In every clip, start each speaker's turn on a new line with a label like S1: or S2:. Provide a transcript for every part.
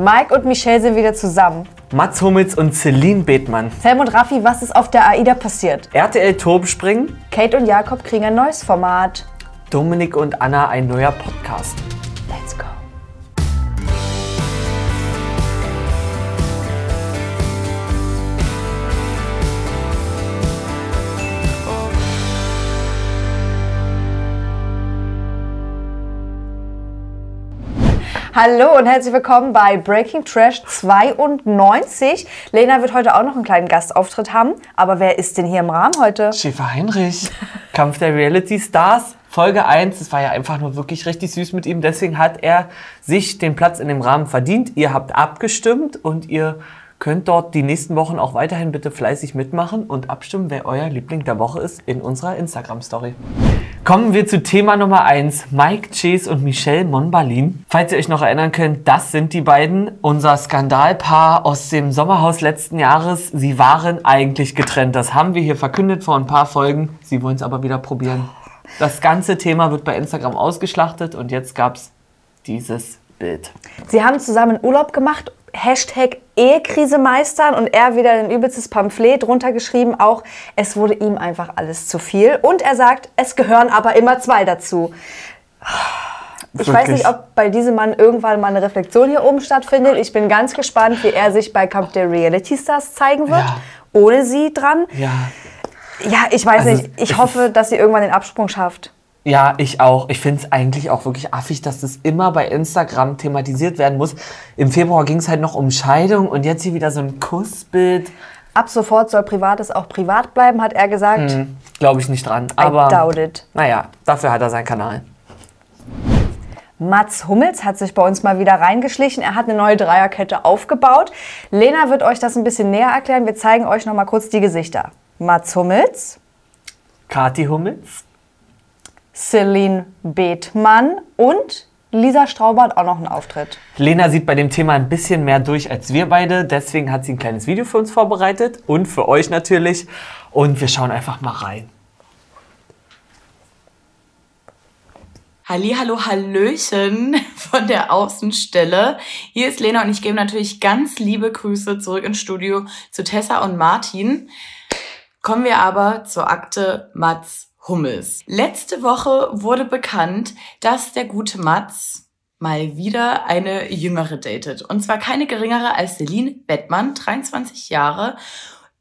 S1: Mike und Michelle sind wieder zusammen.
S2: Mats Hummels und Celine Bethmann.
S1: Sam und Raffi, was ist auf der AIDA passiert?
S2: RTL Turmspringen.
S1: Kate und Jakob kriegen ein neues Format.
S2: Dominik und Anna ein neuer Podcast.
S1: Hallo und herzlich willkommen bei Breaking Trash 92. Lena wird heute auch noch einen kleinen Gastauftritt haben. Aber wer ist denn hier im Rahmen heute?
S2: Schäfer Heinrich. Kampf der Reality Stars. Folge 1. Das war ja einfach nur wirklich richtig süß mit ihm. Deswegen hat er sich den Platz in dem Rahmen verdient. Ihr habt abgestimmt und ihr könnt dort die nächsten Wochen auch weiterhin bitte fleißig mitmachen und abstimmen, wer euer Liebling der Woche ist in unserer Instagram-Story. Kommen wir zu Thema Nummer 1. Mike Chase und Michelle Monbalin. Falls ihr euch noch erinnern könnt, das sind die beiden, unser Skandalpaar aus dem Sommerhaus letzten Jahres. Sie waren eigentlich getrennt. Das haben wir hier verkündet vor ein paar Folgen. Sie wollen es aber wieder probieren. Das ganze Thema wird bei Instagram ausgeschlachtet und jetzt gab es dieses Bild.
S1: Sie haben zusammen Urlaub gemacht Hashtag Ehekrise meistern und er wieder ein übelstes Pamphlet drunter geschrieben, auch es wurde ihm einfach alles zu viel. Und er sagt, es gehören aber immer zwei dazu. Ich Wirklich? weiß nicht, ob bei diesem Mann irgendwann mal eine Reflexion hier oben stattfindet. Ich bin ganz gespannt, wie er sich bei Camp der Reality Stars zeigen wird, ja. ohne sie dran.
S2: Ja.
S1: Ja, ich weiß also, nicht. Ich hoffe, dass sie irgendwann den Absprung schafft.
S2: Ja, ich auch. Ich finde es eigentlich auch wirklich affig, dass das immer bei Instagram thematisiert werden muss. Im Februar ging es halt noch um Scheidung und jetzt hier wieder so ein Kussbild.
S1: Ab sofort soll Privates auch privat bleiben, hat er gesagt. Hm,
S2: Glaube ich nicht dran. Aber,
S1: I doubt it.
S2: Naja, dafür hat er seinen Kanal.
S1: Mats Hummels hat sich bei uns mal wieder reingeschlichen. Er hat eine neue Dreierkette aufgebaut. Lena wird euch das ein bisschen näher erklären. Wir zeigen euch noch mal kurz die Gesichter. Mats Hummels.
S2: Kati Hummels.
S1: Celine Bethmann und Lisa Strauber hat auch noch einen Auftritt.
S2: Lena sieht bei dem Thema ein bisschen mehr durch als wir beide. Deswegen hat sie ein kleines Video für uns vorbereitet und für euch natürlich. Und wir schauen einfach mal rein.
S3: Halli, hallo, hallöchen von der Außenstelle. Hier ist Lena und ich gebe natürlich ganz liebe Grüße zurück ins Studio zu Tessa und Martin. Kommen wir aber zur Akte Mats Hummels. Letzte Woche wurde bekannt, dass der gute Mats mal wieder eine jüngere datet. Und zwar keine geringere als Celine Bettmann, 23 Jahre,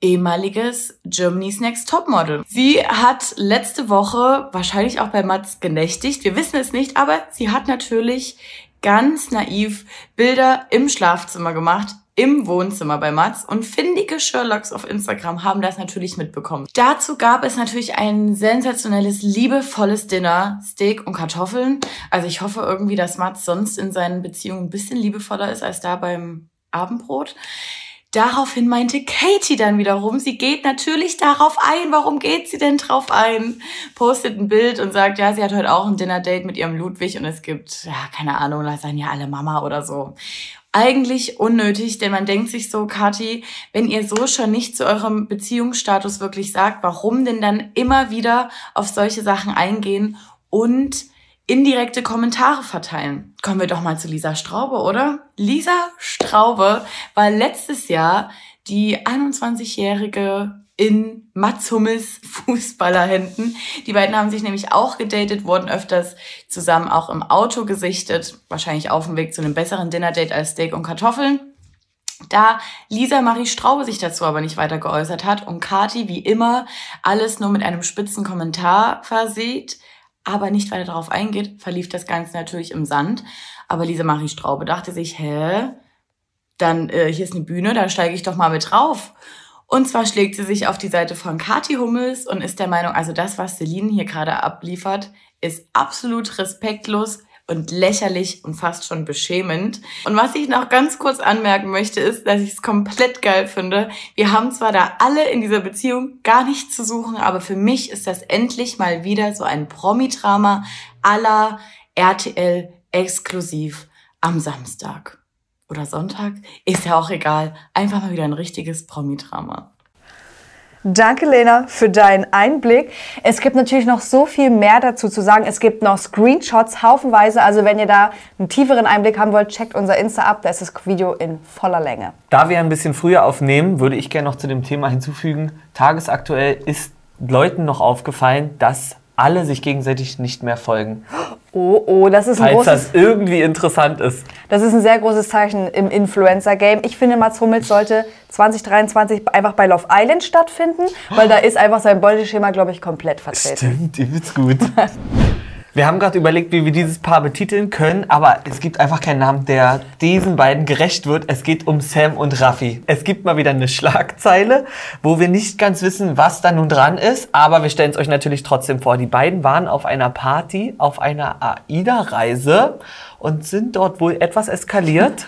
S3: ehemaliges Germany's Next Topmodel. Sie hat letzte Woche wahrscheinlich auch bei Mats genächtigt. Wir wissen es nicht, aber sie hat natürlich ganz naiv Bilder im Schlafzimmer gemacht, im Wohnzimmer bei Mats und findige Sherlocks auf Instagram haben das natürlich mitbekommen. Dazu gab es natürlich ein sensationelles, liebevolles Dinner, Steak und Kartoffeln. Also ich hoffe irgendwie, dass Mats sonst in seinen Beziehungen ein bisschen liebevoller ist als da beim Abendbrot. Daraufhin meinte Katie dann wiederum, sie geht natürlich darauf ein. Warum geht sie denn drauf ein? Postet ein Bild und sagt, ja, sie hat heute auch ein Dinner-Date mit ihrem Ludwig und es gibt, ja, keine Ahnung, da seien ja alle Mama oder so eigentlich unnötig, denn man denkt sich so, Kathi, wenn ihr so schon nicht zu eurem Beziehungsstatus wirklich sagt, warum denn dann immer wieder auf solche Sachen eingehen und indirekte Kommentare verteilen? Kommen wir doch mal zu Lisa Straube, oder? Lisa Straube war letztes Jahr die 21-jährige in Mats Hummels Fußballerhänden. Die beiden haben sich nämlich auch gedatet, wurden öfters zusammen auch im Auto gesichtet, wahrscheinlich auf dem Weg zu einem besseren Dinner-Date als Steak und Kartoffeln. Da Lisa Marie Straube sich dazu aber nicht weiter geäußert hat und Kati wie immer alles nur mit einem spitzen Kommentar versieht, aber nicht weiter darauf eingeht, verlief das Ganze natürlich im Sand. Aber Lisa Marie Straube dachte sich, hä, dann äh, hier ist eine Bühne, da steige ich doch mal mit drauf. Und zwar schlägt sie sich auf die Seite von Kati Hummels und ist der Meinung, also das, was Celine hier gerade abliefert, ist absolut respektlos und lächerlich und fast schon beschämend. Und was ich noch ganz kurz anmerken möchte, ist, dass ich es komplett geil finde. Wir haben zwar da alle in dieser Beziehung gar nichts zu suchen, aber für mich ist das endlich mal wieder so ein Promi-Drama aller RTL exklusiv am Samstag oder Sonntag, ist ja auch egal. Einfach mal wieder ein richtiges Promi-Drama.
S1: Danke, Lena, für deinen Einblick. Es gibt natürlich noch so viel mehr dazu zu sagen. Es gibt noch Screenshots haufenweise. Also wenn ihr da einen tieferen Einblick haben wollt, checkt unser Insta ab. Da ist das Video in voller Länge.
S2: Da wir ein bisschen früher aufnehmen, würde ich gerne noch zu dem Thema hinzufügen. Tagesaktuell ist Leuten noch aufgefallen, dass alle sich gegenseitig nicht mehr folgen.
S1: Oh, oh, das ist ein
S2: Falls
S1: großes...
S2: das irgendwie interessant ist.
S1: Das ist ein sehr großes Zeichen im Influencer-Game. Ich finde, Mats Hummels sollte 2023 einfach bei Love Island stattfinden, weil da ist einfach sein Beuteschema, glaube ich, komplett vertreten.
S2: Stimmt, übelst gut. Wir haben gerade überlegt, wie wir dieses Paar betiteln können, aber es gibt einfach keinen Namen, der diesen beiden gerecht wird. Es geht um Sam und Raffi. Es gibt mal wieder eine Schlagzeile, wo wir nicht ganz wissen, was da nun dran ist, aber wir stellen es euch natürlich trotzdem vor. Die beiden waren auf einer Party, auf einer AIDA-Reise und sind dort wohl etwas eskaliert.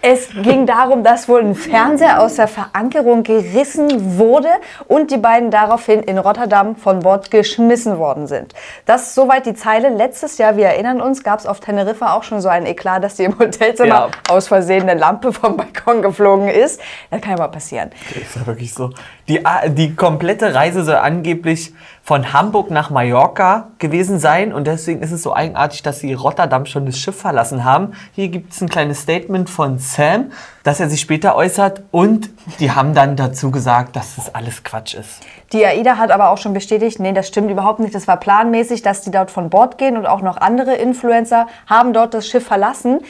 S1: Es ging darum, dass wohl ein Fernseher aus der Verankerung gerissen wurde und die beiden daraufhin in Rotterdam von Bord geschmissen worden sind. Das ist soweit die Zeile. Letztes Jahr, wir erinnern uns, gab es auf Teneriffa auch schon so ein Eklat, dass die im Hotelzimmer
S2: Ja.
S1: aus Versehen eine Lampe vom Balkon geflogen ist. Das kann ja mal passieren.
S2: Ist ja wirklich so. Die, A- die komplette Reise soll angeblich von Hamburg nach Mallorca gewesen sein und deswegen ist es so eigenartig, dass sie Rotterdam schon das Schiff verlassen haben. Hier gibt es ein kleines Statement von Sam, dass er sich später äußert und die haben dann dazu gesagt, dass das alles Quatsch ist.
S1: Die AIDA hat aber auch schon bestätigt, nee, das stimmt überhaupt nicht. Das war planmäßig, dass die dort von Bord gehen und auch noch andere Influencer haben dort das Schiff verlassen.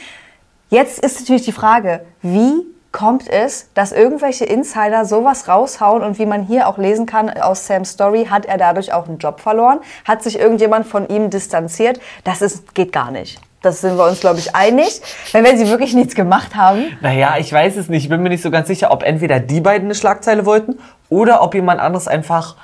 S1: Jetzt ist natürlich die Frage, wie kommt es, dass irgendwelche Insider sowas raushauen und wie man hier auch lesen kann aus Sam's Story, hat er dadurch auch einen Job verloren? Hat sich irgendjemand von ihm distanziert? Das ist, geht gar nicht. Das sind wir uns, glaube ich, einig. Weil wenn sie wirklich nichts gemacht haben,
S2: Naja, ich weiß es nicht. Ich bin mir nicht so ganz sicher, ob entweder die beiden eine Schlagzeile wollten oder ob jemand anderes einfach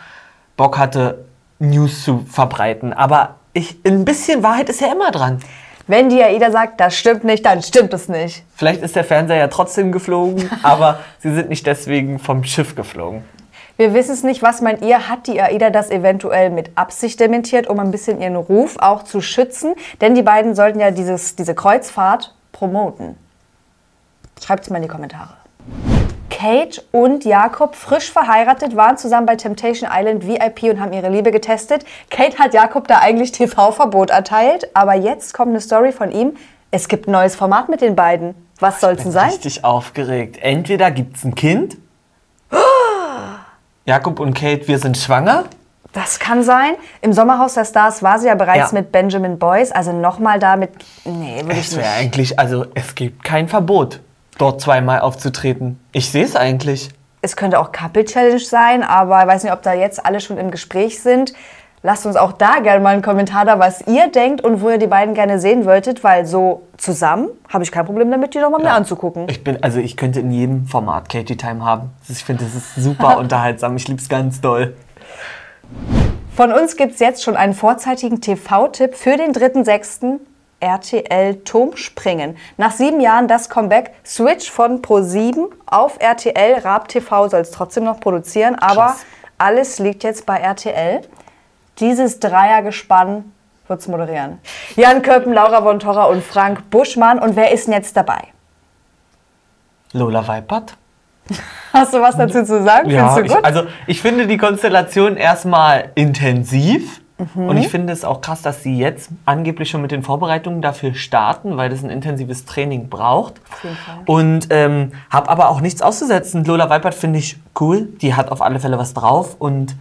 S2: Bock hatte, News zu verbreiten. Aber ich, ein bisschen Wahrheit ist ja immer dran.
S1: Wenn die AIDA sagt, das stimmt nicht, dann stimmt es nicht.
S2: Vielleicht ist der Fernseher ja trotzdem geflogen, aber sie sind nicht deswegen vom Schiff geflogen.
S1: Wir wissen es nicht. Was meint ihr? Hat die AIDA das eventuell mit Absicht dementiert, um ein bisschen ihren Ruf auch zu schützen? Denn die beiden sollten ja dieses, diese Kreuzfahrt promoten. Schreibt es mal in die Kommentare. Kate und Jakob, frisch verheiratet, waren zusammen bei Temptation Island VIP und haben ihre Liebe getestet. Kate hat Jakob da eigentlich TV-Verbot erteilt, aber jetzt kommt eine Story von ihm. Es gibt ein neues Format mit den beiden. Was soll's denn sein?
S2: Richtig aufgeregt. Entweder gibt es ein Kind. Jakob und Kate, wir sind schwanger.
S1: Das kann sein. Im Sommerhaus der Stars war sie ja bereits
S2: Ja.
S1: mit Benjamin Boyce. Also nochmal da mit. Nee, würde ich
S2: Es wäre
S1: nicht.
S2: eigentlich, also es gibt kein Verbot, dort zweimal aufzutreten. Ich sehe es eigentlich.
S1: Es könnte auch Couple Challenge sein, aber ich weiß nicht, ob da jetzt alle schon im Gespräch sind. Lasst uns auch da gerne mal einen Kommentar da, was ihr denkt und wo ihr die beiden gerne sehen wolltet, weil so zusammen habe ich kein Problem damit, die nochmal mir anzugucken.
S2: Ich bin, also ich könnte in jedem Format Katie Time haben. Ich finde, das ist super unterhaltsam. Ich liebe es ganz doll.
S1: Von uns gibt es jetzt schon einen vorzeitigen TV-Tipp für den 3.6. RTL Turmspringen. Nach sieben Jahren das Comeback. Switch von Pro7 auf RTL. Raab TV soll es trotzdem noch produzieren, aber
S2: Krass.
S1: alles liegt jetzt bei RTL. Dieses Dreiergespann wird es moderieren. Jan Köppen, Laura von Torra und Frank Buschmann. Und wer ist denn jetzt dabei?
S2: Lola Weipert.
S1: Hast du was dazu zu sagen? Findest du
S2: ich,
S1: gut?
S2: also ich finde die Konstellation erstmal intensiv.
S1: Mhm.
S2: Und ich finde es auch krass, dass sie jetzt angeblich schon mit den Vorbereitungen dafür starten, weil das ein intensives Training braucht.
S1: jeden Fall.
S2: Und ähm, habe aber auch nichts auszusetzen. Lola Weipert finde ich cool. Die hat auf alle Fälle was drauf. Und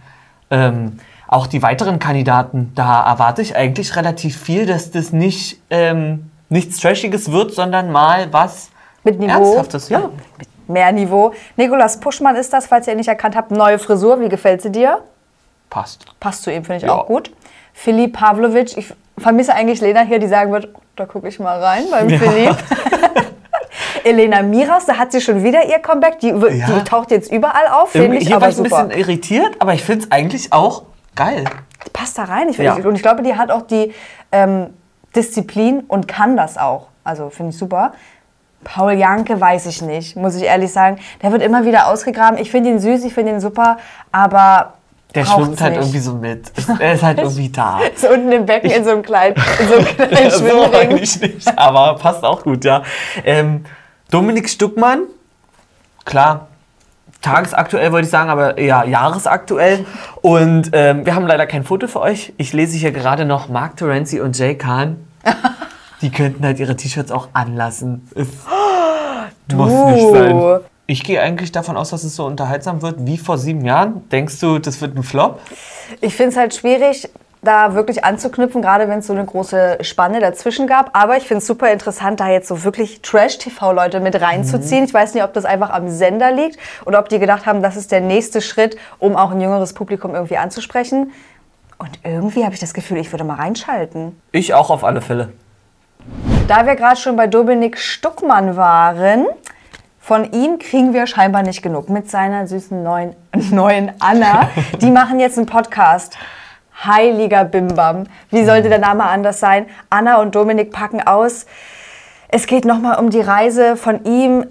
S2: ähm, auch die weiteren Kandidaten, da erwarte ich eigentlich relativ viel, dass das nicht ähm, nichts Trashiges wird, sondern mal was
S1: Mit Niveau.
S2: Ernsthaftes. Ja.
S1: Mit mehr Niveau. Nikolas Puschmann ist das, falls ihr ihn nicht erkannt habt. Neue Frisur, wie gefällt sie dir?
S2: Passt.
S1: Passt zu ihm, finde ich
S2: Ja.
S1: auch gut. Philipp Pavlovic, ich vermisse eigentlich Lena hier, die sagen wird, da gucke ich mal rein beim
S2: Ja.
S1: Philipp. Elena Miras, da hat sie schon wieder ihr Comeback. Die,
S2: Ja.
S1: die taucht jetzt überall auf, finde ich
S2: hier war
S1: aber
S2: ich ein
S1: super.
S2: bisschen irritiert, aber ich finde es eigentlich auch geil.
S1: Die passt da rein. Ich,
S2: Ja.
S1: ich, und ich glaube, die hat auch die ähm, Disziplin und kann das auch. Also finde ich super. Paul Janke weiß ich nicht, muss ich ehrlich sagen. Der wird immer wieder ausgegraben. Ich finde ihn süß, ich finde ihn super, aber
S2: Der schwimmt halt
S1: nicht.
S2: irgendwie so mit. Er ist halt irgendwie da.
S1: So unten im Becken in so einem kleinen, in so einem kleinen
S2: so
S1: Schwimmring.
S2: eigentlich nicht, aber passt auch gut, ja. Ähm, Dominik Stuckmann, klar, tagesaktuell wollte ich sagen, aber eher jahresaktuell. Und ähm, wir haben leider kein Foto für euch. Ich lese hier gerade noch Mark Terenzi und Jay Kahn. Die könnten halt ihre T-Shirts auch anlassen. Es muss nicht sein. Ich gehe eigentlich davon aus, dass es so unterhaltsam wird wie vor sieben Jahren. Denkst du, das wird ein Flop?
S1: Ich finde es halt schwierig, da wirklich anzuknüpfen, gerade wenn es so eine große Spanne dazwischen gab. Aber ich finde es super interessant, da jetzt so wirklich Trash-TV-Leute mit reinzuziehen.
S2: Mhm.
S1: Ich weiß nicht, ob das einfach am Sender liegt oder ob die gedacht haben, das ist der nächste Schritt, um auch ein jüngeres Publikum irgendwie anzusprechen. Und irgendwie habe ich das Gefühl, ich würde mal reinschalten.
S2: Ich auch auf alle Fälle.
S1: Da wir gerade schon bei Dominik Stuckmann waren, von ihm kriegen wir scheinbar nicht genug mit seiner süßen neuen, neuen Anna. Die machen jetzt einen Podcast. Heiliger Bimbam. Wie sollte der Name anders sein? Anna und Dominik packen aus. Es geht nochmal um die Reise von ihm.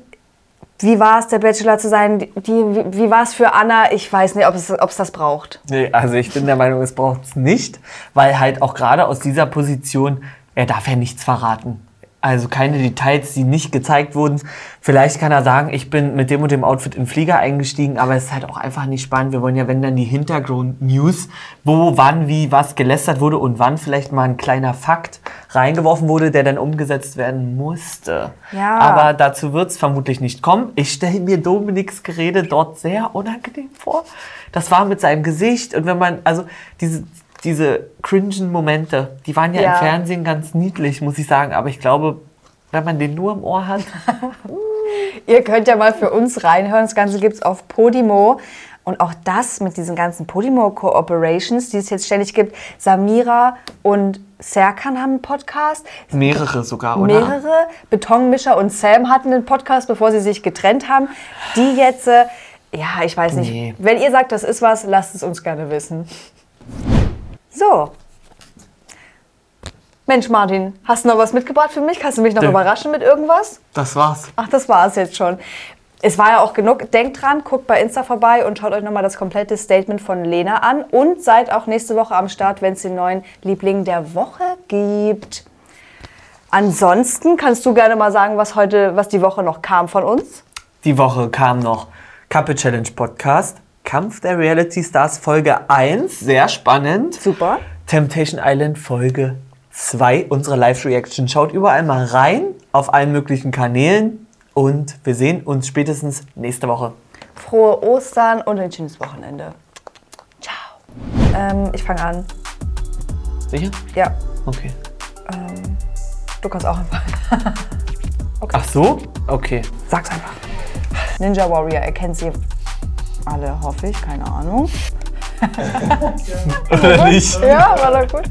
S1: Wie war es, der Bachelor zu sein? Die, wie wie war es für Anna? Ich weiß nicht, ob es, ob es das braucht.
S2: Nee, also ich bin der Meinung, es braucht es nicht, weil halt auch gerade aus dieser Position, er darf ja nichts verraten. Also keine Details, die nicht gezeigt wurden. Vielleicht kann er sagen, ich bin mit dem und dem Outfit in den Flieger eingestiegen, aber es ist halt auch einfach nicht spannend. Wir wollen ja, wenn dann die Hintergrund-News, wo, wann, wie, was gelästert wurde und wann vielleicht mal ein kleiner Fakt reingeworfen wurde, der dann umgesetzt werden musste.
S1: Ja.
S2: Aber dazu wird es vermutlich nicht kommen. Ich stelle mir Dominiks Gerede dort sehr unangenehm vor. Das war mit seinem Gesicht und wenn man, also diese, diese cringen Momente, die waren ja,
S1: Ja.
S2: im Fernsehen ganz niedlich, muss ich sagen. Aber ich glaube, wenn man den nur im Ohr hat,
S1: Ihr könnt ja mal für uns reinhören. Das Ganze gibt es auf Podimo. Und auch das mit diesen ganzen Podimo-Cooperations, die es jetzt ständig gibt. Samira und Serkan haben einen Podcast.
S2: mehrere sogar, oder?
S1: Mehrere. Betonmischer und Sam hatten einen Podcast, bevor sie sich getrennt haben. Die jetzt, äh, ja, ich weiß nicht.
S2: Nee.
S1: Wenn ihr sagt, das ist was, lasst es uns gerne wissen. So. Mensch, Martin, hast du noch was mitgebracht für mich? Kannst du mich noch
S2: Nö.
S1: überraschen mit irgendwas?
S2: Das war's.
S1: Ach, das war es jetzt schon. Es war ja auch genug. Denkt dran, guckt bei Insta vorbei und schaut euch nochmal das komplette Statement von Lena an. Und seid auch nächste Woche am Start, wenn es den neuen Liebling der Woche gibt. Ansonsten kannst du gerne mal sagen, was heute, was die Woche noch kam von uns.
S2: Die Woche kam noch Couple Challenge Podcast, Kampf der Reality Stars Folge 1, sehr spannend.
S1: Super.
S2: Temptation Island Folge 2, unsere Live-Reaction. Schaut überall mal rein, auf allen möglichen Kanälen. Und wir sehen uns spätestens nächste Woche.
S1: Frohe Ostern und ein schönes Wochenende. Ciao. Ähm, ich fange an.
S2: Sicher?
S1: Ja,
S2: Okay.
S1: du kannst auch einfach.
S2: Ach so? Okay.
S1: Sag's einfach. Ninja Warrior, er kennt sie alle, hoffe ich, keine Ahnung.
S2: Oder nicht?
S1: Ja, war doch gut.